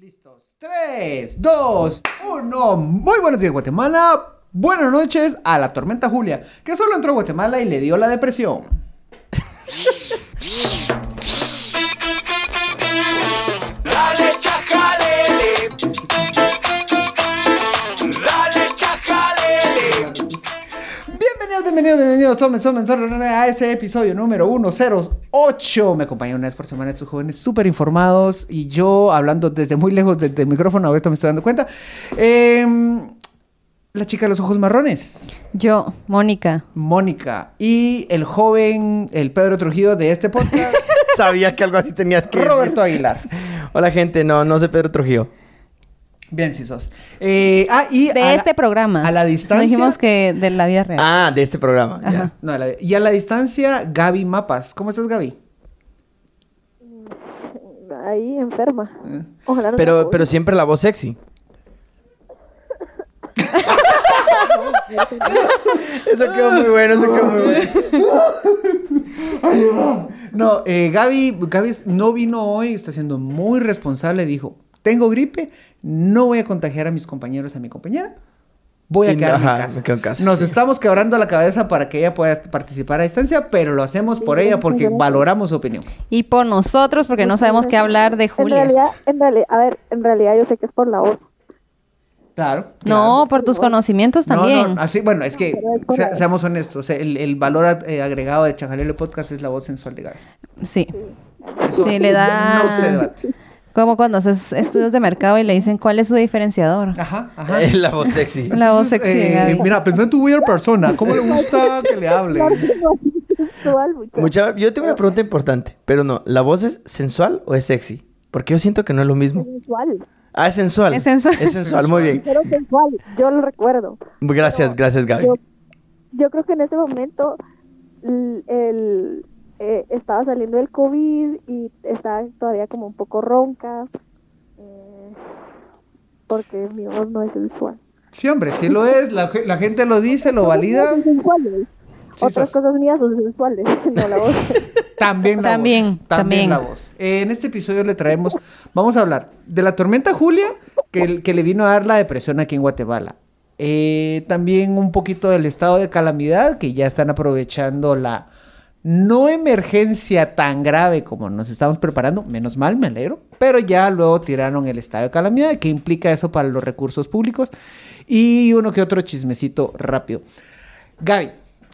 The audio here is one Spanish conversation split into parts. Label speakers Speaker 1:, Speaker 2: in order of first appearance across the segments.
Speaker 1: Listos. 3, 2, 1. Muy buenos días, Guatemala. Buenas noches a la tormenta Julia, que solo entró a Guatemala y le dio la depresión. Bienvenidos, bienvenidos, tomen, tomen, tomen a este episodio número 108. Me acompañan una vez por semana estos jóvenes súper informados y yo hablando desde muy lejos del, del micrófono, ahorita me estoy dando cuenta. Em, la chica de los ojos marrones,
Speaker 2: Yo, Mónica.
Speaker 1: Mónica, y el joven, el Pedro Trujillo de este podcast,
Speaker 3: Sabía que algo así tenías que.
Speaker 1: Roberto Aguilar.
Speaker 3: Hola, gente. No, no soy Pedro Trujillo.
Speaker 1: Bien, sí sos. Eh, ah, y
Speaker 2: De
Speaker 1: a la-
Speaker 2: este programa.
Speaker 1: a la distancia-
Speaker 2: No dijimos que de la vida real.
Speaker 3: Ah, de este programa.
Speaker 2: Ajá.
Speaker 3: ya.
Speaker 1: No, a la- y a la distancia, Gaby Mapas. ¿Cómo estás, Gaby?
Speaker 4: ahí enferma.
Speaker 1: Eh.
Speaker 4: Ojalá no
Speaker 3: Pero, pero siempre la voz sexy. Eso quedó muy bueno, eso quedó muy bueno.
Speaker 1: No, eh, Gaby, Gaby no vino hoy, está siendo muy responsable. Dijo, tengo gripe, no voy a contagiar a mis compañeros, a mi compañera. Voy a
Speaker 3: ajá,
Speaker 1: en casa.
Speaker 3: me quedo en casa,
Speaker 1: Nos
Speaker 3: sí.
Speaker 1: estamos quebrando la cabeza para que ella pueda participar a distancia, pero lo hacemos por ella porque valoramos su opinión.
Speaker 2: Y por nosotros, porque no sabemos qué hablar de
Speaker 4: En
Speaker 2: Julia.
Speaker 4: realidad, en realidad, a ver, en realidad yo sé que es por la voz.
Speaker 1: Claro.
Speaker 2: No,
Speaker 1: claro.
Speaker 2: por tus conocimientos
Speaker 1: No,
Speaker 2: también.
Speaker 1: no, así, bueno, es que
Speaker 4: es
Speaker 1: seamos honestos, el, el valor eh, agregado de Chajalele Podcast es la voz sensual de Gaby.
Speaker 2: Sí. Sí, le da-
Speaker 1: No se debate.
Speaker 2: Como cuando haces estudios de mercado y le dicen cuál es su diferenciador.
Speaker 1: Ajá, ajá.
Speaker 3: Es la voz sexy.
Speaker 2: La voz sexy
Speaker 1: eh. Mira, pensá en tu weird persona. ¿Cómo le gusta que le hable?
Speaker 3: Mucha, yo tengo una pregunta importante, pero no, ¿la voz es sensual o es sexy? Porque yo siento que no es lo mismo.
Speaker 4: Sensual.
Speaker 3: Ah, es sensual.
Speaker 2: Es sensual.
Speaker 3: Es sensual, muy bien.
Speaker 4: Pero sensual, yo lo recuerdo.
Speaker 3: Gracias, gracias, Gaby.
Speaker 4: Yo, yo creo que en ese momento el, eh, estaba saliendo del COVID y estaba todavía como un poco ronca. eh, porque mi voz no es sensual.
Speaker 1: Sí, hombre, sí lo es. La, ge- la gente lo dice, lo valida.
Speaker 4: Son sensuales.
Speaker 1: Sí,
Speaker 4: Otras
Speaker 1: sos.
Speaker 4: cosas mías son sensuales, no la voz.
Speaker 1: También la
Speaker 2: También,
Speaker 1: voz. También
Speaker 2: también.
Speaker 1: la voz. Eh, en este episodio le traemos, vamos a hablar de la tormenta Julia, que, que le vino a dar la depresión aquí en Guatemala. Eh, también un poquito del estado de calamidad, que ya están aprovechando la no emergencia tan grave como nos estamos preparando. Menos mal, me alegro. Pero ya luego tiraron el estado de calamidad, que implica eso para los recursos públicos. Y uno que otro chismecito rápido. Gaby,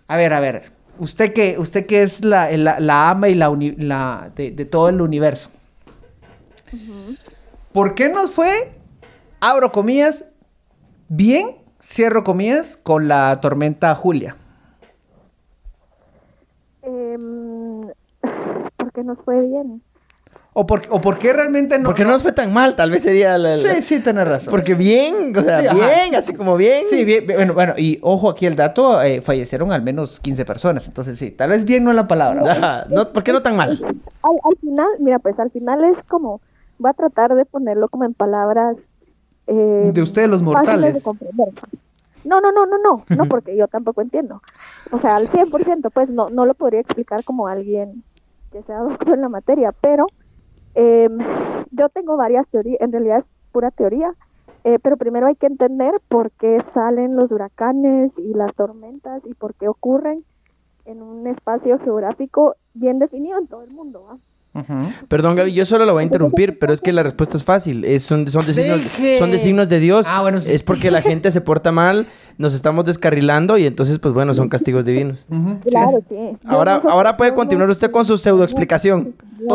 Speaker 1: a ver, a ver. Usted que, usted que es la, la- la ama y la, uni- la de, de todo el universo. ¿Por qué nos fue, abro comillas, bien, cierro comillas, con la tormenta Julia?
Speaker 4: Em, porque nos fue bien.
Speaker 1: ¿O por, o por qué realmente no?
Speaker 3: Porque no nos fue tan mal, tal vez sería la... la-
Speaker 1: Sí, sí, tenés razón.
Speaker 3: Porque bien, o sea,
Speaker 1: Sí, ajá.
Speaker 3: bien, así como bien.
Speaker 1: Sí, bien, bien, bueno, bueno, y ojo aquí el dato, eh, fallecieron al menos 15 personas, entonces sí, tal vez bien no es la palabra. ¿no?
Speaker 3: Ajá, no, ¿Por qué no tan mal?
Speaker 4: Al, al final, mira, pues al final es como, voy a tratar de ponerlo como en palabras eh,
Speaker 1: De ustedes los
Speaker 4: de
Speaker 1: mortales.
Speaker 4: comprender. No, no, no, no, no, no, porque yo tampoco entiendo. O sea, al 100%, pues no, no lo podría explicar como alguien que sea doctor en la materia, pero eh, yo tengo varias teorías, en realidad es pura teoría, eh, pero primero hay que entender por qué salen los huracanes y las tormentas y por qué ocurren en un espacio geográfico bien definido en todo el mundo. ¿va?
Speaker 1: Ujú.
Speaker 3: Perdón, Gaby, yo solo lo voy a interrumpir, pero es que la respuesta es fácil. Es, son, son, de signos, son de signos de Dios.
Speaker 1: Ah, bueno, sí.
Speaker 3: Es porque la gente se porta mal, nos estamos descarrilando y entonces, pues bueno, son castigos divinos.
Speaker 1: Sí.
Speaker 4: Claro, sí.
Speaker 3: Ahora,
Speaker 4: no
Speaker 3: ahora puede continuar usted con su pseudo explicación.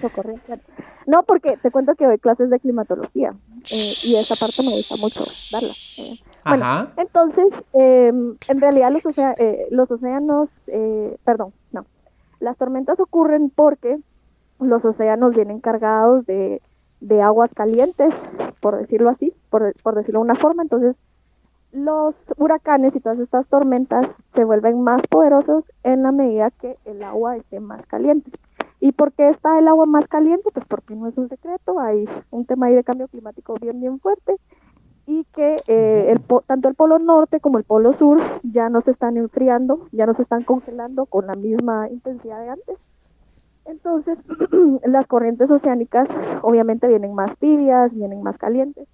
Speaker 4: Socorría, claro. No, porque te cuento que doy clases de climatología eh, y esa parte me gusta mucho darla. eh. Bueno,
Speaker 1: Ajá.
Speaker 4: entonces, eh, en realidad los, ocea- eh, los océanos, eh, perdón, no, las tormentas ocurren porque los océanos vienen cargados de, de aguas calientes, por decirlo así, por, por decirlo de una forma, entonces los huracanes y todas estas tormentas se vuelven más poderosos en la medida que el agua esté más caliente. ¿Y por qué está el agua más caliente? Pues porque no es un secreto, hay un tema ahí de cambio climático bien, bien fuerte y que eh, el tanto el polo norte como el polo sur ya no se están enfriando, ya no se están congelando con la misma intensidad de antes. Entonces, las corrientes oceánicas obviamente vienen más tibias, vienen más calientes,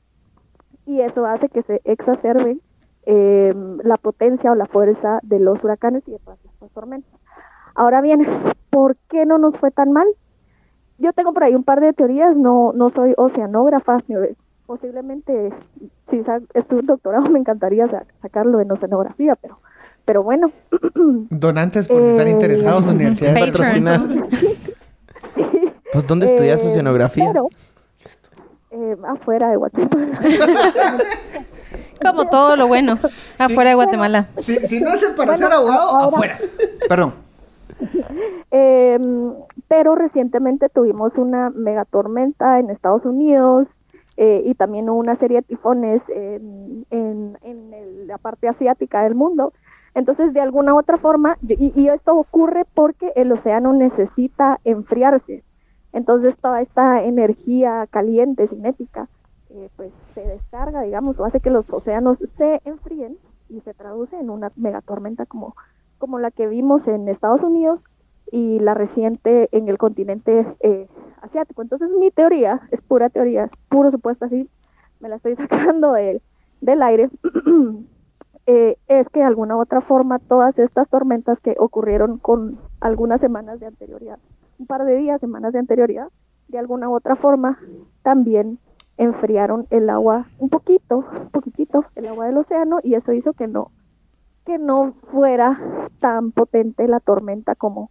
Speaker 4: y eso hace que se exacerbe eh, la potencia o la fuerza de los huracanes y de todas estas tormentas. Ahora bien, ¿por qué no nos fue tan mal? Yo tengo por ahí un par de teorías, no, no soy oceanógrafa, posiblemente si sa- estuve un doctorado me encantaría sa- sacarlo en oceanografía, pero, pero bueno,
Speaker 1: Donantes, por si están
Speaker 4: Eh,
Speaker 1: interesados, universidades
Speaker 2: Patreon.
Speaker 1: patrocinan.
Speaker 3: Pues, ¿dónde estudias
Speaker 4: Eh,
Speaker 3: oceanografía?
Speaker 4: Pero, eh, afuera de Guatemala.
Speaker 2: Como todo lo bueno afuera de Guatemala.
Speaker 1: Si, si no hacen para
Speaker 4: Bueno,
Speaker 1: ser abogado,
Speaker 4: ahora-
Speaker 1: afuera. Perdón.
Speaker 4: Eh, pero recientemente tuvimos una megatormenta en Estados Unidos eh, y también una serie de tifones en, en- en la parte asiática del mundo. Entonces, de alguna u otra forma, y, y esto ocurre porque el océano necesita enfriarse. Entonces, toda esta energía caliente, cinética, eh, pues se descarga, digamos, o hace que los océanos se enfríen y se traduce en una megatormenta como, como la que vimos en Estados Unidos y la reciente en el continente eh, asiático. Entonces mi teoría es pura teoría, es puro supuesto así, me la estoy sacando del, del aire, eh, es que de alguna u otra forma todas estas tormentas que ocurrieron con algunas semanas de anterioridad, un par de días, semanas de anterioridad, de alguna u otra forma también enfriaron el agua un poquito, un poquitito, el agua del océano y eso hizo que no que no fuera tan potente la tormenta como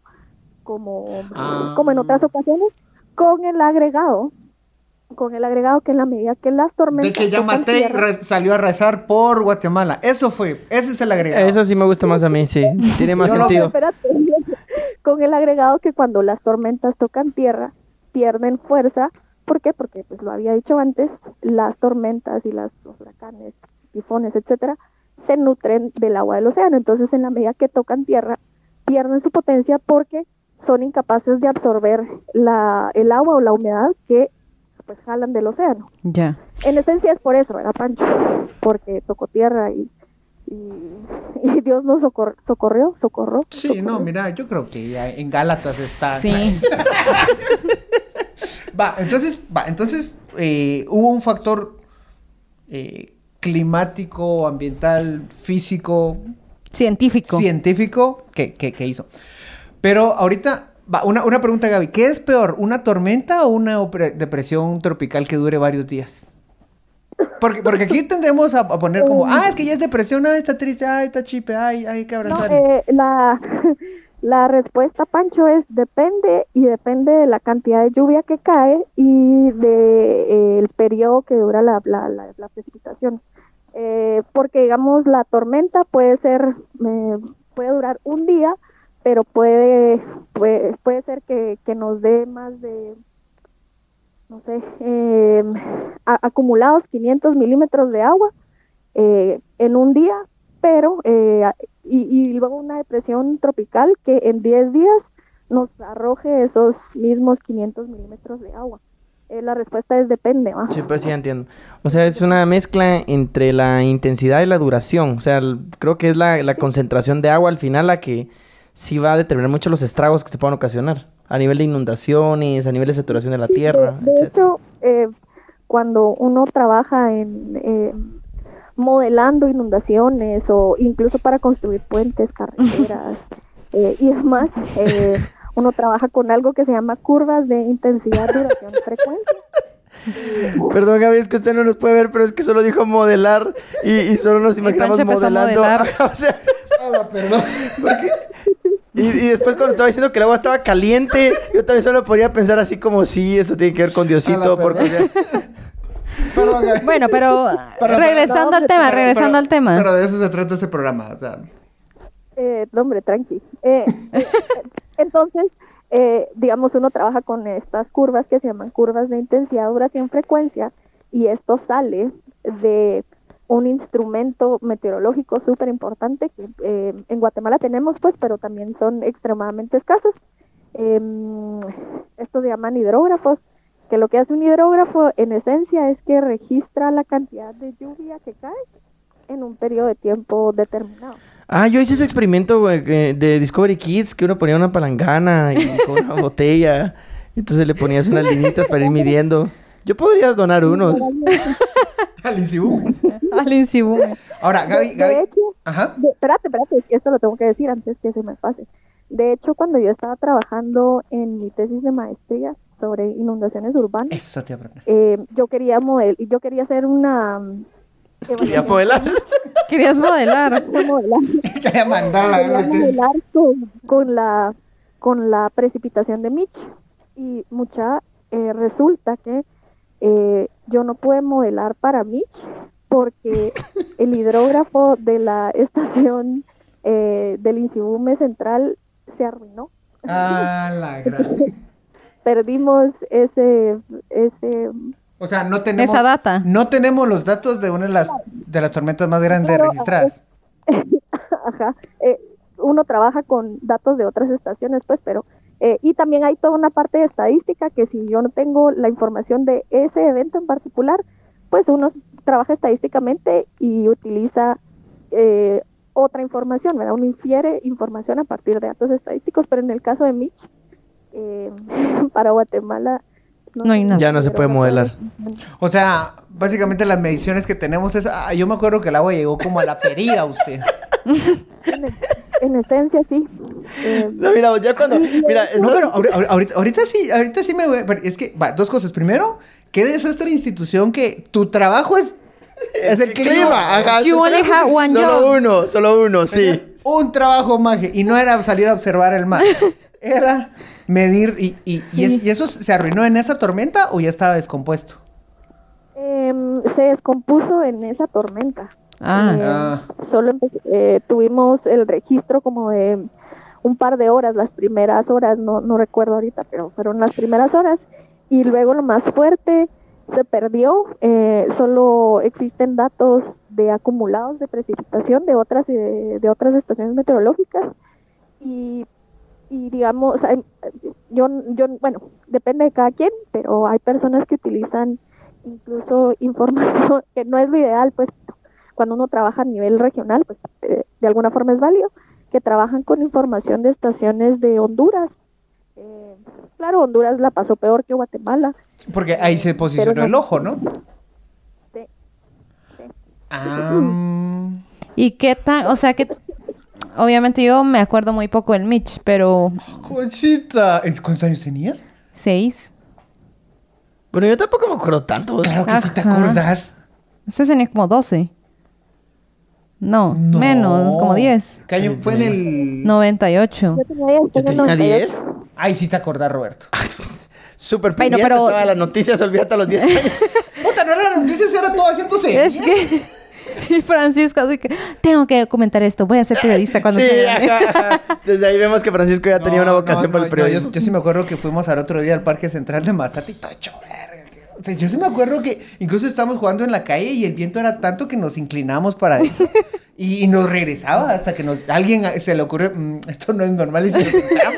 Speaker 4: como,
Speaker 1: Ah.
Speaker 4: como en otras ocasiones, con el agregado, con el agregado que en la medida que las tormentas
Speaker 1: De que
Speaker 4: tierra,
Speaker 1: re- salió a rezar por Guatemala. Eso fue. Ese es el agregado.
Speaker 3: Eso sí me gusta más a mí, sí. Tiene más
Speaker 1: Yo lo-
Speaker 3: sentido.
Speaker 4: espérate, con el agregado que cuando las tormentas tocan tierra, pierden fuerza. ¿Por qué? Porque, pues lo había dicho antes, las tormentas y las, los huracanes, tifones, etcétera, se nutren del agua del océano. Entonces, en la medida que tocan tierra, pierden su potencia porque son incapaces de absorber la, el agua o la humedad que pues jalan del océano.
Speaker 2: Ya.
Speaker 4: En esencia es por eso, ¿verdad, Pancho? Porque tocó tierra y, y, y Dios nos socor- socorrió, socorró.
Speaker 1: Sí,
Speaker 4: socorrió.
Speaker 1: no, mira, yo creo que ya en Gálatas está.
Speaker 2: Sí.
Speaker 1: Va, entonces, va, entonces eh, hubo un factor eh, climático, ambiental, físico,
Speaker 2: Científico.
Speaker 1: científico que, que- que hizo. Pero ahorita, una, una pregunta, Gaby. ¿Qué es peor, una tormenta o una depresión tropical que dure varios días? Porque, porque aquí tendemos a, a poner como, ah, es que ya es depresión, ah, está triste, ah, está chipe, ay, hay que
Speaker 4: No, eh, la, la respuesta, Pancho, es depende y depende de la cantidad de lluvia que cae y de eh, periodo que dura la, la, la- la precipitación. Eh, porque, digamos, la tormenta puede ser, eh, puede durar un día, pero puede, puede, puede ser que, que nos dé más de, no sé, eh, a- acumulados 500 milímetros de agua eh, en un día, pero eh, y, y luego una depresión tropical que en 10 días nos arroje esos mismos 500 milímetros de agua. Eh, la respuesta es depende, ¿va?
Speaker 3: Sí, pues sí, entiendo. O sea, es una mezcla entre la intensidad y la duración. O sea, creo que es la, la concentración de agua al final la que sí va a determinar mucho los estragos que se puedan ocasionar. A nivel de inundaciones, a nivel de saturación de la tierra,
Speaker 4: De, de
Speaker 3: etcétera.
Speaker 4: hecho, eh, cuando uno trabaja en eh, modelando inundaciones o incluso para construir puentes, carreteras eh, y demás, eh, uno trabaja con algo que se llama curvas de intensidad, duración, frecuencia.
Speaker 3: Perdón, Gaby, es que usted no nos puede ver, pero es que solo dijo modelar y, y solo nos imaginamos
Speaker 2: a
Speaker 3: modelando.
Speaker 2: modelar.
Speaker 3: o sea,
Speaker 1: perdón.
Speaker 3: porque- Y, y después cuando estaba diciendo que el agua estaba caliente, yo también solo podría pensar así como, sí, eso tiene que ver con Diosito, porque...
Speaker 1: Perdón.
Speaker 2: Bueno, pero
Speaker 1: Pero-
Speaker 2: regresando
Speaker 4: no,
Speaker 2: al tema,
Speaker 4: pero-
Speaker 2: regresando
Speaker 1: Pero-
Speaker 2: al tema.
Speaker 1: Pero de eso se trata este programa. O sea,
Speaker 4: Eh, no, hombre, tranqui. Eh, eh, entonces, eh, digamos, uno trabaja con estas curvas que se llaman curvas de intensidad, duración, frecuencia, y esto sale de un instrumento meteorológico súper importante que eh, en Guatemala tenemos, pues, pero también son extremadamente escasos. Em, estos se llaman hidrógrafos, que lo que hace un hidrógrafo en esencia es que registra la cantidad de lluvia que cae en un periodo de tiempo determinado.
Speaker 3: Ah, yo hice ese experimento güey, de Discovery Kids que uno ponía una palangana y con una botella. Entonces le ponías unas linitas para ir midiendo. Yo podría donar unos.
Speaker 1: Al ICU.
Speaker 2: Al Insibu.
Speaker 1: Ahora, Gaby,
Speaker 4: De
Speaker 1: Gaby.
Speaker 4: hecho,
Speaker 1: Ajá.
Speaker 4: de- espérate, espérate, esto lo tengo que decir antes que se me pase. De hecho, cuando yo estaba trabajando en mi tesis de maestría sobre inundaciones urbanas,
Speaker 1: Eso te
Speaker 4: eh, yo quería model, yo quería hacer una
Speaker 3: Ya modelar.
Speaker 2: Querías modelar.
Speaker 4: modelar-
Speaker 1: Quería mandarla
Speaker 4: quería modelar con, con la con la precipitación de Mitch y mucha eh, resulta que eh, yo no pude modelar para Mitch porque el hidrógrafo de la estación eh, del Insibume Central se arruinó.
Speaker 1: Ah, la gran.
Speaker 4: Perdimos ese ese
Speaker 1: O sea, no tenemos.
Speaker 2: Esa data.
Speaker 1: No tenemos los datos de una de las, de las tormentas más grandes registradas.
Speaker 4: Ajá. Eh, uno trabaja con datos de otras estaciones, pues, pero... eh, y también hay toda una parte de estadística que si yo no tengo la información de ese evento en particular, pues uno trabaja estadísticamente y utiliza eh, otra información, ¿verdad? Uno infiere información a partir de datos estadísticos, pero en el caso de Mitch, eh, para Guatemala...
Speaker 2: No hay nada.
Speaker 3: Ya no se puede modelar.
Speaker 1: O sea, básicamente las mediciones que tenemos es. Ah, yo me acuerdo que el agua llegó como a la perilla, usted.
Speaker 4: En, en esencia, sí. Eh,
Speaker 3: No, mira, ya cuando. Mira,
Speaker 1: No,
Speaker 3: no,
Speaker 1: pero ahori- ahori- ahorita, ahorita sí, ahorita sí me voy. pero Es que, va, dos cosas. Primero, qué desastre institución que tu trabajo es. Es el clima. Ajá.
Speaker 2: You
Speaker 1: tu
Speaker 2: only
Speaker 1: trabajo
Speaker 2: have
Speaker 1: es-
Speaker 2: one
Speaker 3: solo
Speaker 2: job.
Speaker 3: uno, solo uno, sí.
Speaker 1: Un trabajo magia. Y no era salir a observar el mar. Era medir. Y, y, y, es- ¿y eso se arruinó en esa tormenta o ya estaba descompuesto?
Speaker 4: em, se descompuso en esa tormenta.
Speaker 2: Ah.
Speaker 4: Eh,
Speaker 1: Ah.
Speaker 4: Solo eh, tuvimos el registro como de un par de horas, las primeras horas, no, no recuerdo ahorita, pero fueron las primeras horas. Y luego lo más fuerte se perdió. eh, solo existen datos de acumulados de precipitación de otras eh, de otras estaciones meteorológicas y y digamos hay- yo yo bueno depende de cada quien pero hay personas que utilizan incluso información que no es lo ideal pues cuando uno trabaja a nivel regional pues eh, de alguna forma es válido que trabajan con información de estaciones de Honduras Eh, claro Honduras la pasó peor que Guatemala
Speaker 1: Porque ahí se posicionó
Speaker 4: Pero
Speaker 1: el ojo, ¿no?
Speaker 4: Sí, sí.
Speaker 1: Ah.
Speaker 2: ¿Y qué tan, o sea, que obviamente yo me acuerdo muy poco del Mitch, pero
Speaker 1: Conchita. ¿Es- ¿Cuántos años tenías?
Speaker 2: seis.
Speaker 3: Bueno, yo tampoco me acuerdo tanto.
Speaker 1: Claro que sí te
Speaker 2: Ajá.
Speaker 1: acordás.
Speaker 2: Usted tenía como 12. No,
Speaker 1: No.
Speaker 2: menos, como 10.
Speaker 1: ¿Qué año fue en el...?
Speaker 2: 98.
Speaker 4: yo tenía 10
Speaker 3: Yo tenía 10.
Speaker 1: Ay, sí te acordás, Roberto.
Speaker 3: Súper
Speaker 2: Bueno,
Speaker 3: pendiente
Speaker 2: pero-
Speaker 3: estaba las noticias, olvídate a los 10 años.
Speaker 1: Puta, no era las noticias, era todo haciéndose.
Speaker 2: Es que y Francisco así que tengo que comentar esto, voy a ser periodista cuando
Speaker 3: sí,
Speaker 2: sea grande".
Speaker 3: ajá, ajá. Desde ahí vemos que Francisco ya tenía una vocación
Speaker 1: no,
Speaker 3: para el
Speaker 1: no,
Speaker 3: periodismo.
Speaker 1: yo, yo sí me acuerdo que fuimos al otro día al Parque Central de Mazate y todo hecho verga. O sea, yo sí me acuerdo que incluso estábamos jugando en la calle y el viento era tanto que nos inclinamos para adentro. y, y nos regresaba hasta que nos alguien se le ocurrió, "Mm, esto no es normal y se nos sentamos.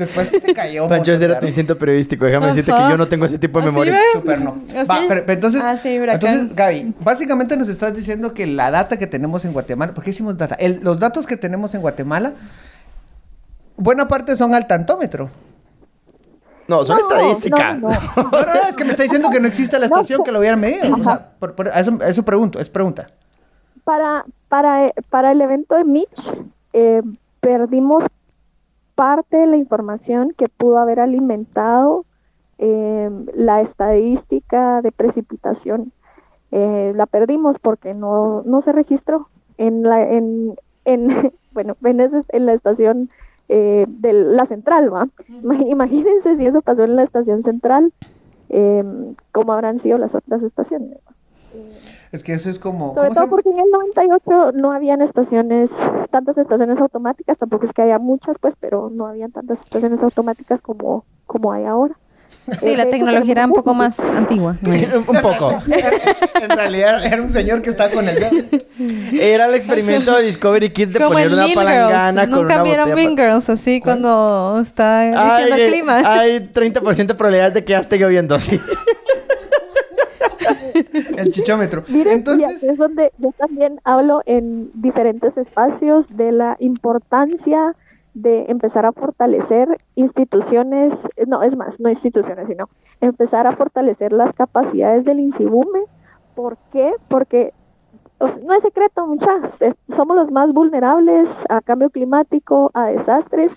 Speaker 1: Después sí se cayó.
Speaker 3: Pancho, ese era tu instinto periodísito. Déjame decirte que yo no tengo ese tipo de
Speaker 2: ¿Así
Speaker 3: memoria.
Speaker 2: ve?
Speaker 1: Súper no.
Speaker 2: ¿Así?
Speaker 1: Va, pero, pero entonces,
Speaker 2: Ah, sí,
Speaker 1: entonces, Gaby, básicamente nos estás diciendo que la data que tenemos en Guatemala, ¿por qué hicimos data? El- los datos que tenemos en Guatemala, buena parte son al tantómetro.
Speaker 3: No, son
Speaker 4: No,
Speaker 3: estadísticas.
Speaker 4: no, no.
Speaker 1: No, no, no, es que me está diciendo que no existe la estación que lo hubiera medido. O sea, por, por- a eso, a eso pregunto, es pregunta.
Speaker 4: para, para, para el evento de Mitch, eh, perdimos parte de la información que pudo haber alimentado eh, la estadística de precipitación. Eh, la perdimos porque no, no se registró en la, en, en, bueno, en, ese- en la estación eh, de la central, Imagínense si eso pasó en la estación central, eh, cómo habrán sido las otras estaciones.
Speaker 1: Es que eso es como.
Speaker 4: Sobre
Speaker 1: ¿cómo se
Speaker 4: todo
Speaker 1: llama?
Speaker 4: porque en el 98 no habían estaciones, tantas estaciones automáticas, tampoco es que haya muchas, pues, pero no habían tantas estaciones automáticas como, como hay ahora.
Speaker 2: Sí, la tecnología era un poco más antigua.
Speaker 3: un poco.
Speaker 1: en realidad era un señor que estaba con el dedo.
Speaker 3: Era el experimento de Discovery Kids de
Speaker 2: Como
Speaker 3: poner una
Speaker 2: Mean
Speaker 3: palangana
Speaker 2: Girls.
Speaker 3: con
Speaker 2: Nunca
Speaker 3: una
Speaker 2: vieron Mean Girls así cuando está
Speaker 3: Ay,
Speaker 2: diciendo el
Speaker 3: eh,
Speaker 2: clima.
Speaker 3: Hay 30% de probabilidades de que ya esté lloviendo, sí.
Speaker 1: El chichómetro.
Speaker 4: Miren,
Speaker 1: Entonces,
Speaker 4: es donde yo también hablo en diferentes espacios de la importancia de empezar a fortalecer instituciones, no, es más, no instituciones, sino empezar a fortalecer las capacidades del INSIBUME. ¿Por qué? Porque o sea, no es secreto, muchachos, somos los más vulnerables a cambio climático, a desastres.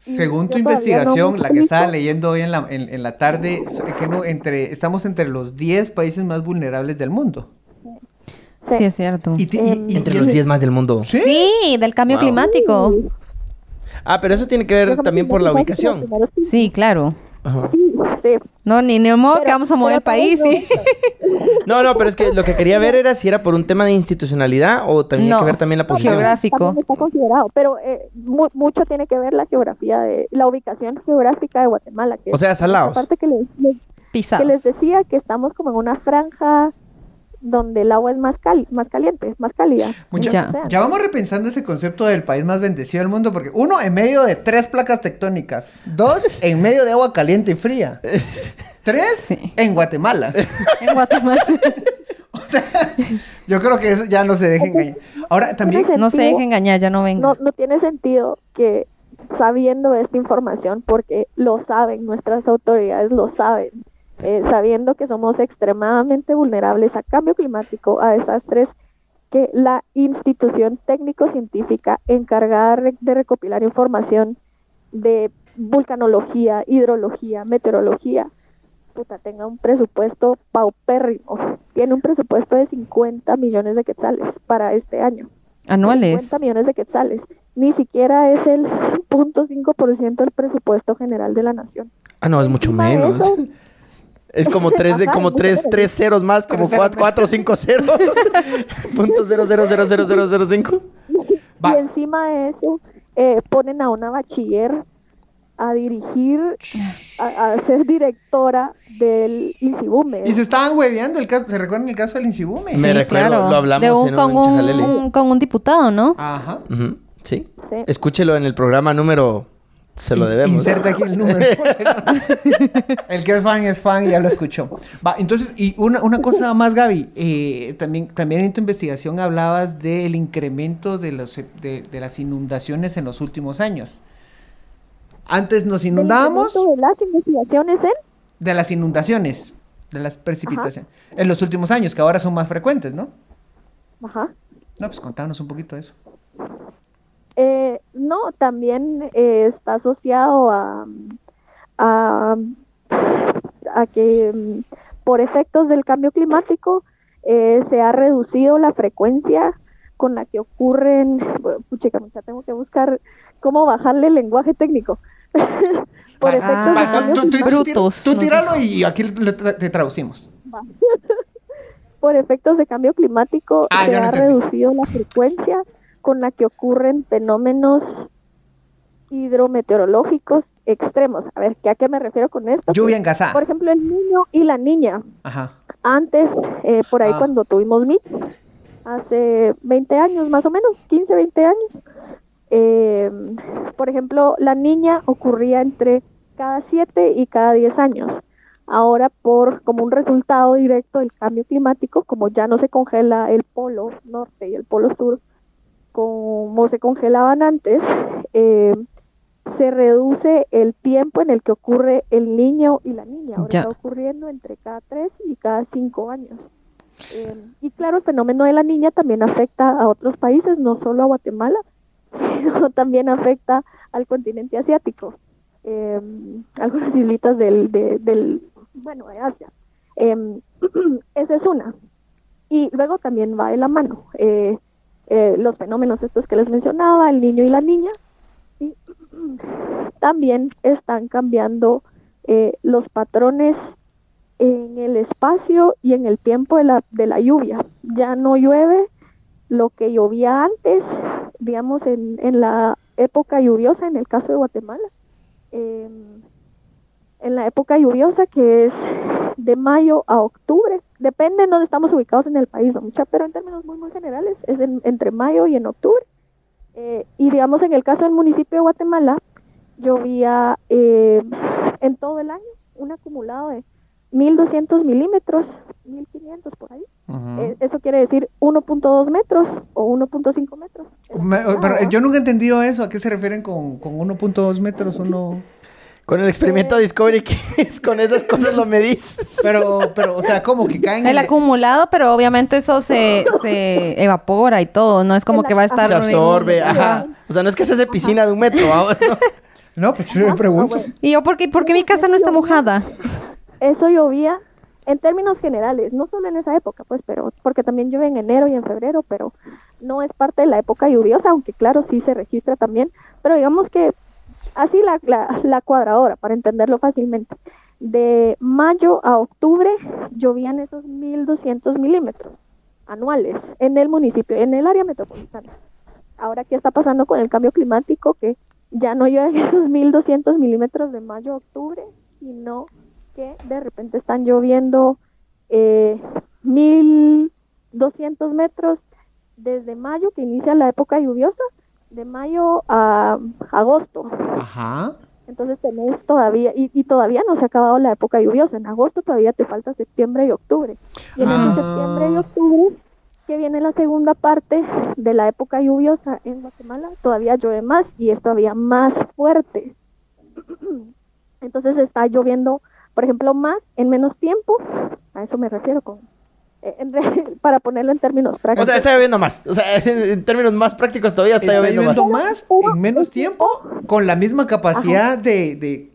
Speaker 1: Según tu
Speaker 4: no
Speaker 1: investigación, la que estaba leyendo hoy en la, en, en la tarde, que no, entre, estamos entre los 10 países más vulnerables del mundo.
Speaker 2: Sí, es cierto.
Speaker 1: Y, ti- y- y-
Speaker 3: Entre
Speaker 1: y
Speaker 3: los
Speaker 1: ese-
Speaker 3: 10 más del mundo.
Speaker 1: ¿Sí?
Speaker 2: Sí, del cambio
Speaker 3: Wow.
Speaker 2: climático.
Speaker 3: Ah, pero eso tiene que ver también por la ubicación.
Speaker 2: Sí, claro.
Speaker 3: Ajá.
Speaker 4: Sí, sí.
Speaker 2: No, ni ni modo
Speaker 4: Pero-
Speaker 2: que vamos a mover el país, sí.
Speaker 3: No, no, pero es que lo que quería ver era si era por un tema de institucionalidad o tenía
Speaker 2: No,
Speaker 3: que ver también la posición.
Speaker 2: geográfico.
Speaker 4: También está considerado, pero eh, mu- mucho tiene que ver la geografía de la ubicación geográfica de Guatemala, que
Speaker 3: O sea, salados.
Speaker 4: aparte que les, les-
Speaker 2: Pisados.
Speaker 4: que les decía que estamos como en una franja donde el agua es más cali más caliente, más cálida.
Speaker 1: Mucha-
Speaker 2: Ya.
Speaker 1: Vamos repensando ese concepto del país más bendecido del mundo, porque uno, en medio de tres placas tectónicas. Dos, en medio de agua caliente y fría. Tres,
Speaker 2: Sí.
Speaker 1: en Guatemala.
Speaker 2: En Guatemala.
Speaker 1: O sea, yo creo que eso ya no se dejen engañar. Ahora, también,
Speaker 2: No se deje engañar, ya no venga.
Speaker 4: No, no tiene sentido que sabiendo esta información, porque lo saben, nuestras autoridades lo saben, eh, sabiendo que somos extremadamente vulnerables a cambio climático, a desastres, que la institución técnico-científica encargada re- de recopilar información de vulcanología, hidrología, meteorología, puta, tenga un presupuesto paupérrimo. Tiene un presupuesto de 50 millones de quetzales para este año.
Speaker 2: Anuales.
Speaker 4: 50 millones de quetzales. Ni siquiera es el 0.5% del presupuesto general de la nación.
Speaker 3: Ah, no, es mucho menos.
Speaker 4: eso,
Speaker 3: Es como tres, de, como tres, tres ceros más, como cuatro, cuatro, cinco ceros. Punto cero, cero, cero, cero, cero, cero, cinco.
Speaker 1: Va.
Speaker 4: Y encima de eso, eh, ponen a una bachiller a dirigir, a, a ser directora del INSIBUME.
Speaker 1: y se estaban hueveando el caso, ¿se recuerdan el caso del Insibume?
Speaker 3: Me recuerdo, lo hablamos
Speaker 2: de un,
Speaker 3: en
Speaker 2: con,
Speaker 3: un
Speaker 2: un, con un diputado, ¿no?
Speaker 1: Ajá.
Speaker 3: Ujú, Sí.
Speaker 4: Sí.
Speaker 3: Escúchelo en el programa número. Se lo debemos.
Speaker 1: Inserta aquí el número. el que es fan es fan y ya lo escuchó. Va, entonces, y una, una cosa más, Gaby. eh, también, también en tu investigación hablabas del incremento de, los, de, de las inundaciones en los últimos años. Antes nos inundábamos
Speaker 4: de las investigaciones en
Speaker 1: de las inundaciones, de las precipitaciones, en los últimos años, que ahora son más frecuentes, ¿no?
Speaker 4: Ajá.
Speaker 1: No, pues contanos un poquito de eso.
Speaker 4: Eh, no, también eh, está asociado a, a, a que mm, por efectos del cambio climático eh, se ha reducido la frecuencia con la que ocurren, bueno, puchica, ya tengo que buscar cómo bajarle el lenguaje técnico. por
Speaker 1: Va,
Speaker 4: efectos
Speaker 1: va,
Speaker 4: del
Speaker 1: tú- tú- tú- tú
Speaker 2: Brutos,
Speaker 1: tira- Tú tíralo y aquí te traducimos.
Speaker 4: por efectos de cambio climático
Speaker 1: Ah,
Speaker 4: se ha
Speaker 1: entendí.
Speaker 4: reducido la frecuencia con la que ocurren fenómenos hidrometeorológicos extremos. A ver, ¿qué- ¿a qué me refiero con esto?
Speaker 1: Lluvia
Speaker 4: Que,
Speaker 1: engasada.
Speaker 4: Por ejemplo, el niño y la niña.
Speaker 1: Ajá.
Speaker 4: Antes, eh, por ahí
Speaker 1: Ah.
Speaker 4: cuando tuvimos MIT, hace 20 años más o menos, 15, 20 años, eh, por ejemplo, la niña ocurría entre cada 7 y cada 10 años. Ahora, por como un resultado directo del cambio climático, como ya no se congela el polo norte y el polo sur, como se congelaban antes, eh, se reduce el tiempo en el que ocurre el niño y la niña. Ahora
Speaker 2: Ya.
Speaker 4: está ocurriendo entre cada 3 y cada 5 años. Eh, y claro, el fenómeno de la niña también afecta a otros países, no solo a Guatemala, sino también afecta al continente asiático, eh, algunas islitas del, de- del, bueno, de Asia. Eh, esa es una. Y luego también va de la mano eh, eh, los fenómenos estos que les mencionaba, el niño y la niña, también están cambiando eh, los patrones en el espacio y en el tiempo de la, de la lluvia. Ya no llueve lo que llovía antes, digamos, en, en la época lluviosa, en el caso de Guatemala. Eh, en la época lluviosa, que es de mayo a octubre, depende de dónde estamos ubicados en el país, ¿no? Mucha, pero en términos muy, muy generales, es en- entre mayo y en octubre. Eh, y digamos, en el caso del municipio de Guatemala, llovía eh, en todo el año un acumulado de 1.200 milímetros 1500 por ahí. Eh, eso quiere decir 1.2 metros o 1.5 metros.
Speaker 1: Me-
Speaker 4: Ah,
Speaker 1: yo nunca he entendido eso. ¿A qué se refieren con, con 1.2 metros? Uno...
Speaker 3: Con el experimento Discovery, que es con esas cosas lo medís.
Speaker 1: Pero, pero, o sea, ¿cómo que caen?
Speaker 2: El
Speaker 1: en-
Speaker 2: acumulado, pero obviamente eso se, se evapora y todo. No es como
Speaker 4: En
Speaker 2: que va a estar...
Speaker 3: Se absorbe,
Speaker 2: Ajá.
Speaker 3: ajá. O sea, no es que se hace piscina de un metro, ¿va?
Speaker 1: No, pues yo me pregunto.
Speaker 2: ¿Y yo por qué, por qué mi casa no está mojada?
Speaker 4: Eso llovía en términos generales, no solo en esa época, pues, pero porque también llueve en enero y en febrero, pero no es parte de la época lluviosa, aunque claro, sí se registra también, pero digamos que así la, la, la cuadradora, para entenderlo fácilmente. De mayo a octubre llovían esos 1.200 milímetros anuales en el municipio, en el área metropolitana. Ahora, ¿qué está pasando con el cambio climático? Que ya no llueven esos 1.200 milímetros de mayo a octubre, sino que de repente están lloviendo eh, 1.200 metros desde mayo, que inicia la época lluviosa, de mayo a agosto.
Speaker 1: Ajá.
Speaker 4: Entonces tenés todavía, y, y todavía no se ha acabado la época lluviosa. En agosto todavía te falta septiembre y octubre. Y en
Speaker 1: Ah.
Speaker 4: septiembre y octubre, que viene la segunda parte de la época lluviosa en Guatemala, todavía llueve más y es todavía más fuerte. Entonces está lloviendo, por ejemplo, más en menos tiempo. A eso me refiero con, para ponerlo en términos
Speaker 3: O
Speaker 4: prácticos.
Speaker 3: sea, está lloviendo más. O sea, en términos más prácticos todavía está,
Speaker 1: Está
Speaker 3: lloviendo, más.
Speaker 1: más en menos tiempo con la misma capacidad de, de,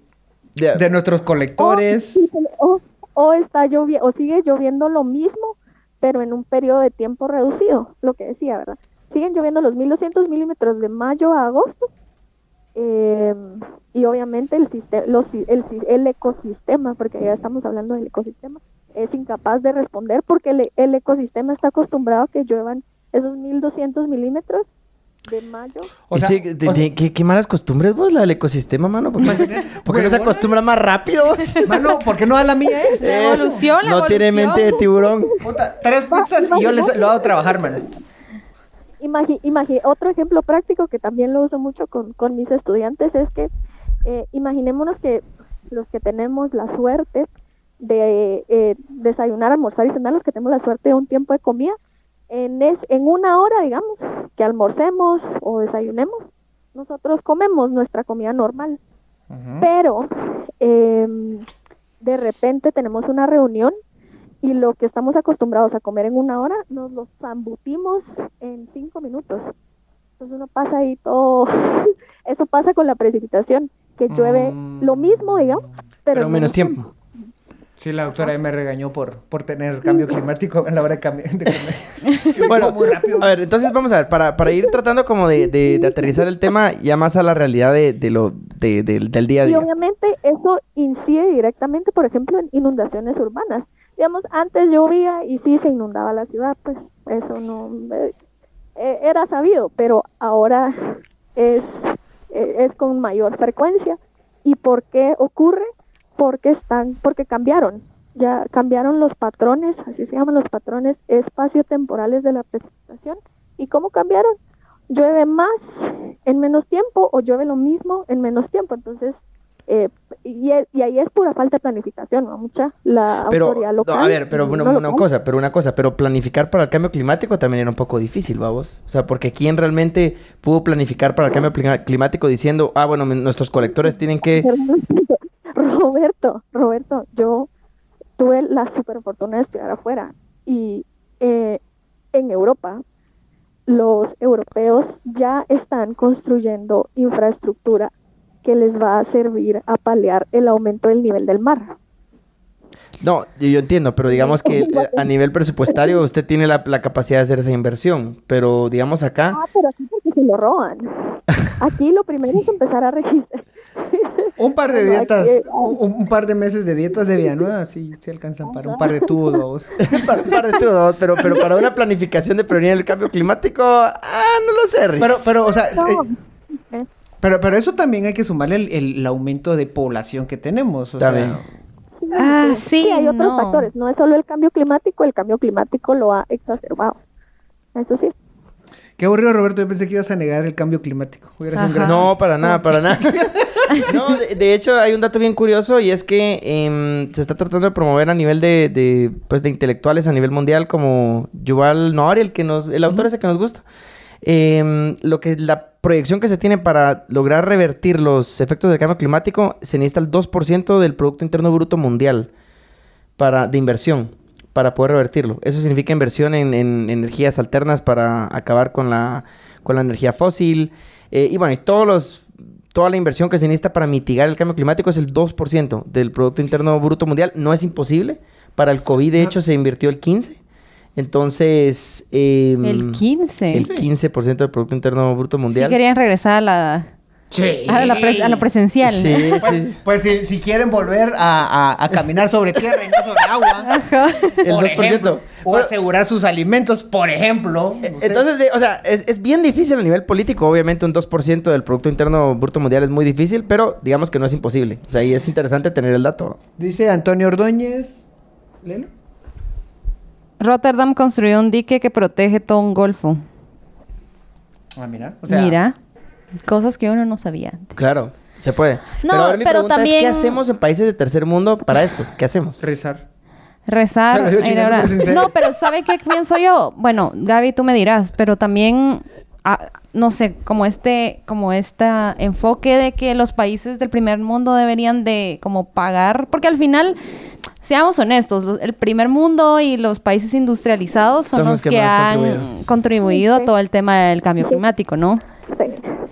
Speaker 3: De-
Speaker 1: de nuestros colectores.
Speaker 4: O, o está lloviendo, o sigue lloviendo lo mismo, pero en un periodo de tiempo reducido, lo que decía, ¿verdad? Siguen lloviendo los 1200 milímetros de mayo a agosto. eh, y obviamente el, siste- los el, el ecosistema, porque ya estamos hablando del ecosistema, es incapaz de responder porque el, el ecosistema está acostumbrado a que lluevan esos 1200 milímetros de mayo.
Speaker 1: O
Speaker 3: Y
Speaker 1: sea,
Speaker 3: sí, de-
Speaker 1: o sea,
Speaker 3: de- ¿qué, qué malas costumbres vos, la del ecosistema, mano. ¿Por qué, por qué no se acostumbra más rápido?
Speaker 1: Mano, ¿por qué no da la mía extra?
Speaker 2: La evolución, la
Speaker 3: no tiene mente de tiburón.
Speaker 1: Puta, tres pizzas y yo les lo hago trabajar, mano.
Speaker 4: Otro ejemplo práctico que también lo uso mucho con, con mis estudiantes es que eh, imaginémonos que los que tenemos la suerte de eh, desayunar, almorzar y cenar, los que tenemos la suerte de un tiempo de comida, en, es, en una hora, digamos, que almorcemos o desayunemos, nosotros comemos nuestra comida normal. Pero em, de repente tenemos una reunión y lo que estamos acostumbrados a comer en una hora nos lo zambutimos en cinco minutos. Entonces uno pasa ahí todo, eso pasa con la precipitación, que llueve
Speaker 1: Mm.
Speaker 4: lo mismo, digamos, pero,
Speaker 3: Pero
Speaker 4: en
Speaker 3: menos tiempo.
Speaker 1: Sí, la doctora ahí me regañó por, por tener cambio climático a la hora de, comer.
Speaker 3: Bueno,
Speaker 1: muy rápido.
Speaker 3: a ver, entonces vamos a ver, para, para ir tratando como de, de- de aterrizar el tema ya más a la realidad de, de lo, de- del- del día a
Speaker 4: Y
Speaker 3: día.
Speaker 4: obviamente eso incide directamente, por ejemplo, en inundaciones urbanas. Digamos, antes llovía y sí se inundaba la ciudad, pues eso no eh, eh, era sabido, pero ahora es, eh, es con mayor frecuencia. ¿Y por qué ocurre? Porque están, porque cambiaron. Ya cambiaron los patrones, así se llaman los patrones espaciotemporales de la precipitación. ¿Y cómo cambiaron? llueve más en menos tiempo o llueve lo mismo en menos tiempo. Entonces, eh, y, y ahí es pura falta de planificación, ¿no? Mucha la
Speaker 3: Pero,
Speaker 4: autoridad
Speaker 3: no,
Speaker 4: local.
Speaker 3: a ver, pero bueno,
Speaker 4: no
Speaker 3: una cosa, pero una cosa, pero planificar para el cambio climático también era un poco difícil, vamos. O sea, porque ¿quién realmente pudo planificar para el cambio climático diciendo, ah, bueno, nuestros colectores tienen que...
Speaker 4: Roberto, Roberto, yo tuve la super fortuna de estudiar afuera y eh, en Europa los europeos ya están construyendo infraestructura que les va a servir a paliar el aumento del nivel del mar.
Speaker 3: No, yo, entiendo, pero digamos que eh, a nivel presupuestario usted tiene la, la capacidad de hacer esa inversión, pero digamos acá...
Speaker 4: Ah, pero aquí porque se lo roban. Aquí lo primero es empezar a registrar.
Speaker 1: Un par de dietas, un, un par de meses de dietas de Villanueva, sí, sí alcanzan para un par de tubos, vamos.
Speaker 3: para, para de todo, pero, pero para una planificación de prevenir el cambio climático, ah, no lo sé, Rick.
Speaker 1: Pero, pero, o sea, eh, pero, pero eso también hay que sumarle el, el aumento de población que tenemos, o
Speaker 3: También.
Speaker 1: sea...
Speaker 2: Ah,
Speaker 4: sí,
Speaker 2: sí,
Speaker 4: hay otros
Speaker 2: no.
Speaker 4: factores. No es solo el cambio climático, el cambio climático lo ha exacerbado. Eso sí.
Speaker 1: Qué aburrido, Roberto. Yo pensé que ibas a negar el cambio climático. Un gran
Speaker 3: No, para nada, para nada. no, de, de hecho hay un dato bien curioso y es que em, se está tratando de promover a nivel de, de, pues, de intelectuales a nivel mundial como Yuval Noah Harari, el que nos, el autor ese que nos gusta. Em, lo que la proyección que se tiene para lograr revertir los efectos del cambio climático se necesita el 2% del producto interno bruto mundial para de inversión para poder revertirlo. Eso significa inversión en, en energías alternas para acabar con la, con la energía fósil. Eh, y bueno, y todos los, toda la inversión que se necesita para mitigar el cambio climático es el 2% del Producto Interno Bruto Mundial. No es imposible. Para el COVID, de hecho, se invirtió el 15%. Entonces... em,
Speaker 2: El 15.
Speaker 3: El 15% del Producto Interno Bruto
Speaker 2: Sí
Speaker 3: Mundial.
Speaker 2: querían regresar a la,
Speaker 1: Sí.
Speaker 2: a la, pres- a lo presencial.
Speaker 3: Sí, sí.
Speaker 1: Pues, pues si, si quieren volver a, a- a caminar sobre tierra y no sobre agua,
Speaker 2: Ajá.
Speaker 3: El
Speaker 1: por
Speaker 3: 2%.
Speaker 1: ejemplo, o
Speaker 3: Bueno,
Speaker 1: asegurar sus alimentos, por ejemplo. no sé.
Speaker 3: Entonces, de- o sea, es, es bien difícil a nivel político. Obviamente, un 2% del Producto Interno Bruto Mundial es muy difícil, pero digamos que no es imposible. O sea, y es interesante tener el dato.
Speaker 1: Dice Antonio Ordóñez. ¿Léelo?
Speaker 2: Rotterdam construyó un dique que protege todo un golfo.
Speaker 1: Ah, mira. O sea,
Speaker 2: Mira, cosas que uno no sabía antes.
Speaker 3: Claro, se puede.
Speaker 2: No,
Speaker 3: pero, a ver, mi
Speaker 2: pero
Speaker 3: pregunta es,
Speaker 2: también-
Speaker 3: ¿qué hacemos en países de tercer mundo para esto? ¿Qué hacemos?
Speaker 1: Rezar.
Speaker 2: Rezar.
Speaker 1: Chingando, sincero.
Speaker 2: No, pero ¿sabe qué pienso yo? Bueno, Gaby, tú me dirás, pero también, ah, no sé, como este, como este enfoque de que los países del primer mundo deberían de como pagar, porque al final, seamos honestos, los- el primer mundo y los países industrializados son,
Speaker 3: Son los
Speaker 2: los
Speaker 3: que
Speaker 2: han contribuido a todo el tema del cambio climático, ¿no?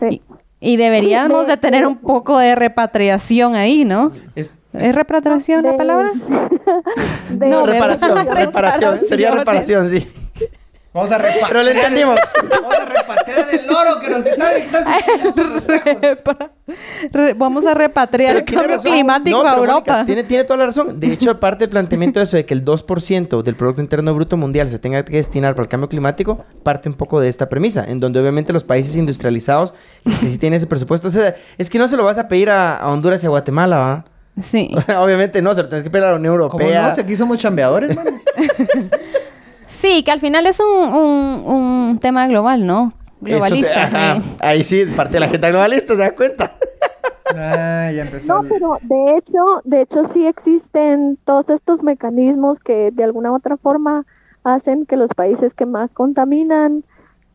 Speaker 4: Sí.
Speaker 2: Y, y deberíamos de tener un poco de repatriación ahí, ¿no?
Speaker 1: Es,
Speaker 2: ¿Es repatriación la
Speaker 4: De-
Speaker 2: palabra?
Speaker 4: de-
Speaker 2: No,
Speaker 3: reparación, reparación. Sería
Speaker 2: Reparación.
Speaker 3: sí.
Speaker 1: vamos a repatriar.
Speaker 3: Pero lo entendimos.
Speaker 1: Vamos a repatriar el oro que nos
Speaker 2: Repara- Re- Vamos a repatriar el cambio
Speaker 3: razón.
Speaker 2: climático
Speaker 3: No,
Speaker 2: a Europa.
Speaker 3: Mónica, tiene, tiene toda la razón. De hecho, aparte del planteamiento de eso de que el 2% del Producto Interno Bruto Mundial se tenga que destinar para el cambio climático, parte un poco de esta premisa, en donde obviamente los países industrializados, los que sí tienen ese presupuesto, o sea, es que no se lo vas a pedir a, a Honduras y a Guatemala, ¿va?
Speaker 2: Sí.
Speaker 3: O sea, obviamente no, se lo tienes que pedir a la Unión
Speaker 1: Como
Speaker 3: Europea.
Speaker 1: no, si aquí somos chambeadores, mano.
Speaker 2: Sí, que al final es un, un, un tema global, ¿no? Globalista.
Speaker 3: ajá.
Speaker 2: sí.
Speaker 3: Ahí sí, parte de la agenda globalista, ¿se da cuenta?
Speaker 1: Ah, ya empezó.
Speaker 4: No, pero de hecho, de hecho sí existen todos estos mecanismos que de alguna u otra forma hacen que los países que más contaminan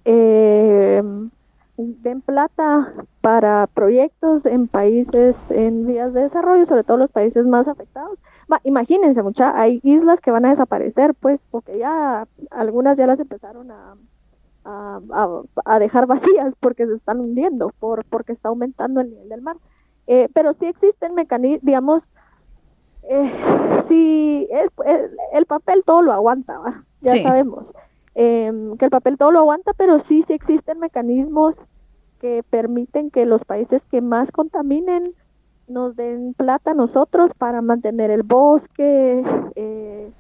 Speaker 4: eh, den plata para proyectos en países en vías de desarrollo, sobre todo los países más afectados. Va, imagínense, mucha, hay islas que van a desaparecer, pues, porque ya algunas ya las empezaron a, a, a- a dejar vacías porque se están hundiendo, por porque está aumentando el nivel del mar. Eh, pero sí existen mecanismos, digamos, eh, sí, el, el- el papel todo lo aguanta, ¿va? ya
Speaker 2: Sí.
Speaker 4: sabemos em, que el papel todo lo aguanta, pero sí, sí existen mecanismos que permiten que los países que más contaminen nos den plata a nosotros para mantener el bosque, eh,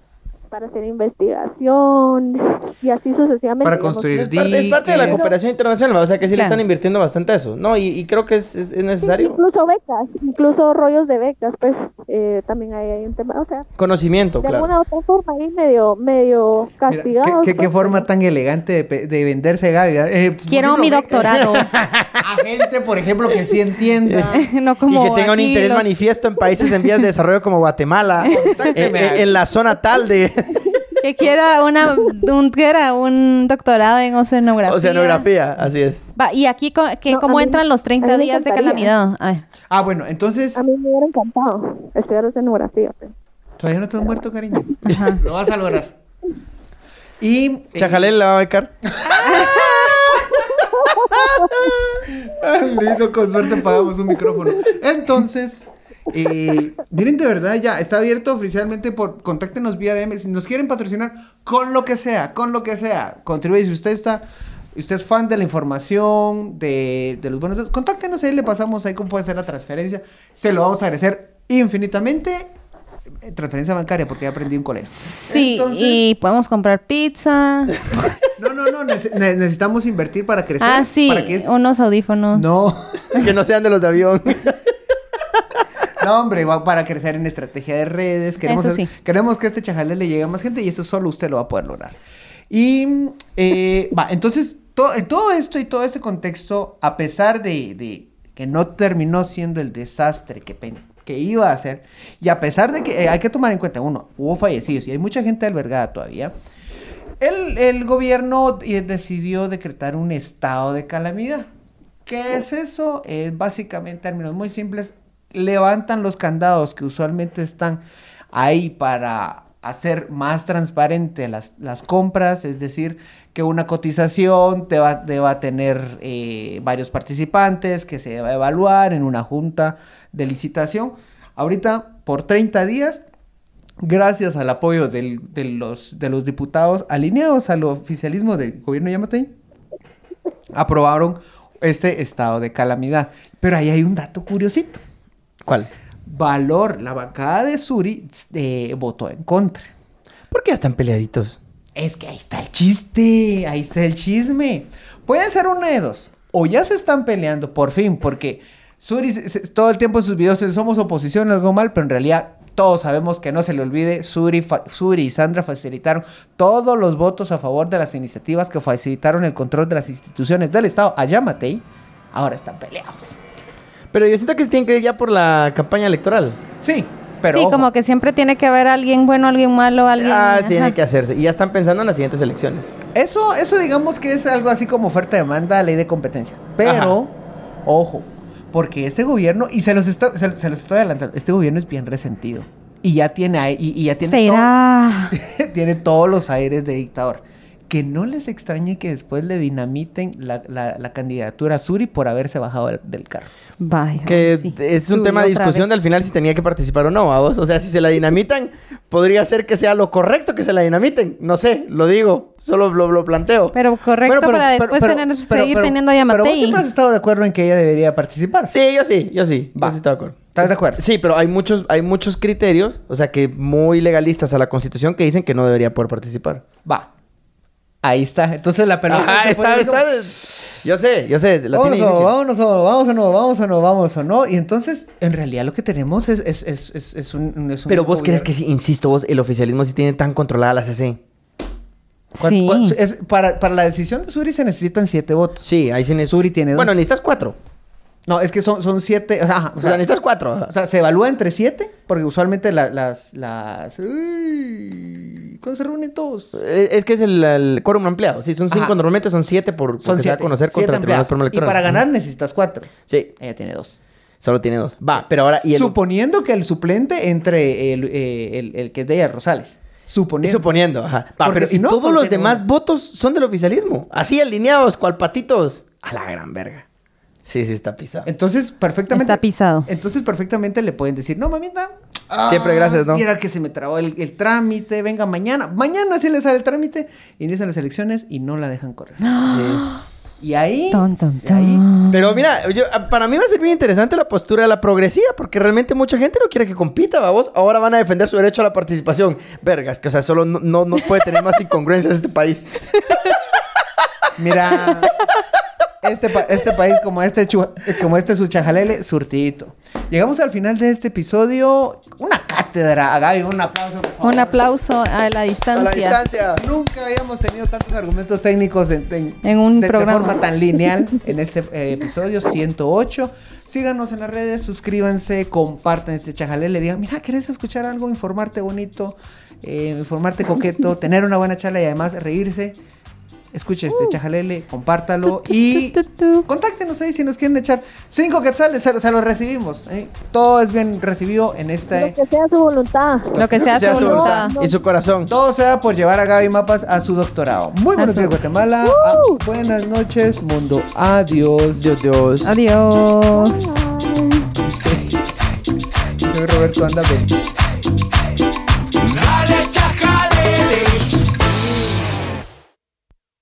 Speaker 4: para hacer investigación y así sucesivamente.
Speaker 1: Para
Speaker 4: digamos.
Speaker 1: construir
Speaker 3: Es parte, es parte de la cooperación internacional, o sea que sí le están invirtiendo bastante a eso. No, y, y creo que es, es- es
Speaker 4: Sí,
Speaker 3: necesario.
Speaker 4: incluso becas, incluso rollos de becas, pues eh, también hay, hay un tema, o sea,
Speaker 3: Conocimiento,
Speaker 4: de
Speaker 3: claro.
Speaker 4: alguna u otra forma ahí medio, medio
Speaker 1: Mira,
Speaker 4: castigados.
Speaker 1: ¿qué, qué, qué
Speaker 4: pues.
Speaker 1: forma tan elegante de, pe- de venderse, Gaby. Eh, ¿por qué
Speaker 2: Quiero mi doctorado.
Speaker 1: A gente, por ejemplo, que sí entienda.
Speaker 2: no como
Speaker 3: y que tenga un interés
Speaker 2: los-
Speaker 3: manifiesto en países en vías de desarrollo como Guatemala, eh,
Speaker 1: Contácteme.
Speaker 3: eh, en la zona tal de
Speaker 2: Que quiera una, un, que era un doctorado en oceanografía.
Speaker 3: oceanografía, así es.
Speaker 2: Va, y aquí, co- que,
Speaker 4: No,
Speaker 2: ¿cómo
Speaker 4: mí-
Speaker 2: entran los
Speaker 4: a
Speaker 2: 30
Speaker 4: mí me
Speaker 2: días de calamidad? Ay.
Speaker 1: Ah, bueno, entonces.
Speaker 4: A mí me hubiera encantado estudiar oceanografía. pues.
Speaker 1: Todavía no estás muerto, cariño.
Speaker 2: Ajá.
Speaker 1: Lo vas a lograr. Y. eh,
Speaker 3: Chajalel la va a becar.
Speaker 1: Ay, lindo, con suerte pagamos un micrófono. Entonces, eh, miren, de verdad, ya está abierto oficialmente por contáctenos vía DM. Si nos quieren patrocinar con lo que sea, con lo que sea, contribuye. Si usted está, usted es fan de la información, de, de los buenos datos, contáctenos ahí, le pasamos ahí cómo puede ser la transferencia. Se lo vamos a agradecer infinitamente. Eh, Transferencia bancaria, porque ya aprendí un colegio.
Speaker 2: Sí,
Speaker 1: Entonces-
Speaker 2: y podemos comprar pizza.
Speaker 1: No, no, no, nece- ne- necesitamos invertir para crecer.
Speaker 2: ah, sí,
Speaker 1: Para que es-
Speaker 2: unos audífonos.
Speaker 1: No.
Speaker 3: que no sean de los de avión.
Speaker 1: No, hombre, va para crecer en estrategia de redes. Queremos,
Speaker 2: Eso sí.
Speaker 1: queremos que este chajalé le llegue a más gente y eso solo usted lo va a poder lograr. Y eh, va, entonces to- en todo esto y todo este contexto, a pesar de, de que no terminó siendo el desastre que, iba a ser, y a pesar de que eh, hay que tomar en cuenta, uno, hubo fallecidos y hay mucha gente albergada todavía, el, el gobierno eh, decidió decretar un estado de calamidad. ¿Qué es eso? Es básicamente, en términos muy simples, levantan los candados que usualmente están ahí para hacer más transparente las, las compras, es decir, que una cotización te va, tener eh, varios participantes, que se va a evaluar en una junta de licitación. Ahorita, por 30 días, gracias al apoyo de, los, de los diputados alineados al oficialismo del gobierno Yamatei, aprobaron este estado de calamidad. Pero ahí hay un dato curiosito.
Speaker 3: ¿Cuál?
Speaker 1: Valor, la bancada de Suri eh, votó en contra.
Speaker 3: ¿Por qué están peleaditos?
Speaker 1: Es que ahí está el chiste, ahí está el chisme. Puede ser una de dos. O ya se están peleando, por fin, porque Suri se- se- todo el tiempo en sus videos somos oposición, algo mal, pero en realidad todos sabemos que no se le olvide, Suri y Sandra facilitaron todos los votos a favor de las iniciativas que facilitaron el control de las instituciones del Estado. Allá Matei, ahora están peleados.
Speaker 3: Pero yo siento que se tienen que ir ya por la campaña electoral.
Speaker 1: Sí, pero
Speaker 2: sí,
Speaker 1: ojo,
Speaker 2: como que siempre tiene que haber alguien bueno, alguien malo, alguien...
Speaker 3: Ah, tiene que hacerse. Y ya están pensando en las siguientes elecciones.
Speaker 1: Eso, eso digamos que es algo así como oferta-demanda, ley de competencia. Pero, ojo, porque este gobierno, y se los, esto- se, se los estoy adelantando, este gobierno es bien resentido. Y ya tiene, y, y ya tiene,
Speaker 2: Se irá.
Speaker 1: todo- tiene todos los aires de dictador. Que no les extrañe que después le dinamiten la, la- la candidatura a Suri por haberse bajado del, del carro.
Speaker 2: Vaya.
Speaker 3: Que
Speaker 2: sí.
Speaker 3: es un tema de discusión del final si tenía que participar o no, ¿a vos? O sea, si se la dinamitan, podría ser que sea lo correcto que se la dinamiten. No sé, lo digo, solo lo, lo planteo.
Speaker 2: Pero correcto
Speaker 1: Bueno, pero-
Speaker 2: para
Speaker 1: pero-
Speaker 2: después
Speaker 1: pero-
Speaker 2: tener,
Speaker 1: pero-
Speaker 2: seguir
Speaker 1: pero-
Speaker 2: teniendo a
Speaker 1: Pero vos siempre has estado de acuerdo en que ella debería participar.
Speaker 3: Sí, yo sí, yo sí.
Speaker 1: Va.
Speaker 3: Yo sí estoy de acuerdo.
Speaker 1: ¿Estás de acuerdo?
Speaker 3: Sí, pero hay muchos, hay muchos criterios, o sea, que muy legalistas a la Constitución que dicen que no debería poder participar.
Speaker 1: Va. Ahí está. Entonces la pelota.
Speaker 3: Ajá,
Speaker 1: se fue
Speaker 3: está,
Speaker 1: como-
Speaker 3: está- Yo sé, yo sé. La
Speaker 1: Vámonos
Speaker 3: tiene
Speaker 1: o vámonos o no, vamos o no, vamos o no, vamos o no. Y entonces, en realidad lo que tenemos es, es, es, es, es un, es un
Speaker 3: Pero vos crees que sí, insisto, vos, el oficialismo sí tiene tan controlada la CC.
Speaker 1: ¿Cuán-
Speaker 2: Sí.
Speaker 1: es- para, para la decisión de Suri se necesitan siete votos.
Speaker 3: Sí, ahí sí necesitas.
Speaker 1: Suri tiene dos.
Speaker 3: Bueno, necesitas cuatro.
Speaker 1: No, es que son, son siete. Ajá,
Speaker 3: O sea, necesitas cuatro. ajá.
Speaker 1: o sea, se evalúa entre siete, porque usualmente la- las. las uy, ¿Cuándo se reúnen todos?
Speaker 3: Eh, Es que es el, el quórum ampliado. Sí, son cinco,
Speaker 1: Ajá.
Speaker 3: normalmente son siete por
Speaker 1: Son
Speaker 3: se da a conocer
Speaker 1: siete
Speaker 3: contra el Tribunal
Speaker 1: empleados.
Speaker 3: Supremo
Speaker 1: Y
Speaker 3: Electoral.
Speaker 1: para ganar necesitas cuatro.
Speaker 3: Sí,
Speaker 1: Ella tiene dos.
Speaker 3: solo tiene dos. Va, pero ahora. Y el,
Speaker 1: Suponiendo que el suplente entre el, eh, el, el que es de ella, Rosales. Suponiendo.
Speaker 3: suponiendo, ajá. Va, pero
Speaker 1: si
Speaker 3: y
Speaker 1: no,
Speaker 3: todos los demás votos son del oficialismo. Así alineados, cual patitos. A la gran verga. Sí, sí, está pisado.
Speaker 1: Entonces, perfectamente.
Speaker 2: Está pisado.
Speaker 1: Entonces, perfectamente le pueden decir, no, mamita. ah,
Speaker 3: Siempre gracias, ¿no?
Speaker 1: Mira que se me trabó el, el trámite, venga mañana. Mañana sí le sale el trámite, inician las elecciones y no la dejan correr. Y ahí.
Speaker 2: Ton, ton,
Speaker 1: y ahí
Speaker 2: ton.
Speaker 3: Pero mira, yo- para mí va a ser bien interesante la postura de la progresiva, porque realmente mucha gente no quiere que compita, vos. Ahora van a defender su derecho a la participación. Vergas, que o sea, solo no, no, no puede tener más incongruencias este país.
Speaker 1: Mira. Este, pa- este país, como este, como este su chajalele, surtidito. Llegamos al final de este episodio. Una cátedra. A Gaby, un aplauso. por favor.
Speaker 2: Un aplauso a la
Speaker 3: A
Speaker 2: distancia.
Speaker 3: la distancia.
Speaker 1: Nunca habíamos tenido tantos argumentos técnicos en,
Speaker 2: un
Speaker 1: de, de
Speaker 2: programa.
Speaker 1: forma tan lineal en este eh, episodio 108. Síganos en las redes, suscríbanse, compartan este chajalele, digan, mira, ¿querés escuchar algo? Informarte bonito, eh, informarte coqueto, tener una buena charla y además reírse. Escuche este chajalele, compártalo
Speaker 2: Tu, tu,
Speaker 1: y
Speaker 2: tu, tu, tu.
Speaker 1: contáctenos ahí si nos quieren echar cinco quetzales, se, se los recibimos. ¿eh? Todo es bien recibido en este...
Speaker 4: Lo que sea su voluntad.
Speaker 2: Lo que sea
Speaker 3: Sea
Speaker 2: su
Speaker 3: su
Speaker 2: voluntad.
Speaker 3: Y su corazón.
Speaker 1: Todo sea por llevar a Gaby Mapas a su doctorado. Muy buenos días, Guatemala. Ah, buenas noches, mundo. Adiós.
Speaker 3: Dios, Dios.
Speaker 2: Adiós.
Speaker 1: Soy Roberto Anda Bell.